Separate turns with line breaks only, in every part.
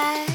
Battles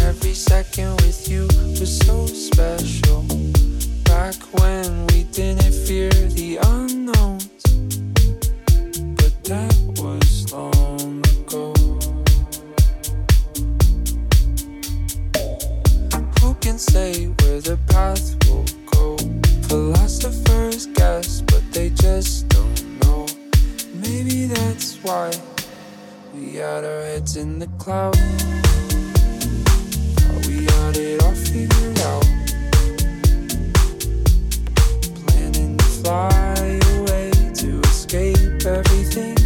every
second with you was so special. Back when we didn't fear everything.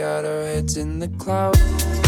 got our heads in the clouds.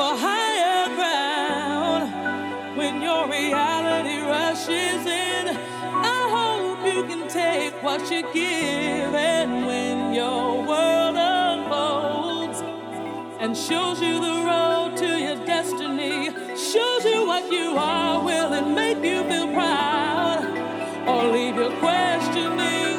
for higher ground when your reality rushes in. I hope you can take what you give, and when your world unfolds and shows you the road to your destiny, shows you what you are, will it make you feel proud or leave you questioning?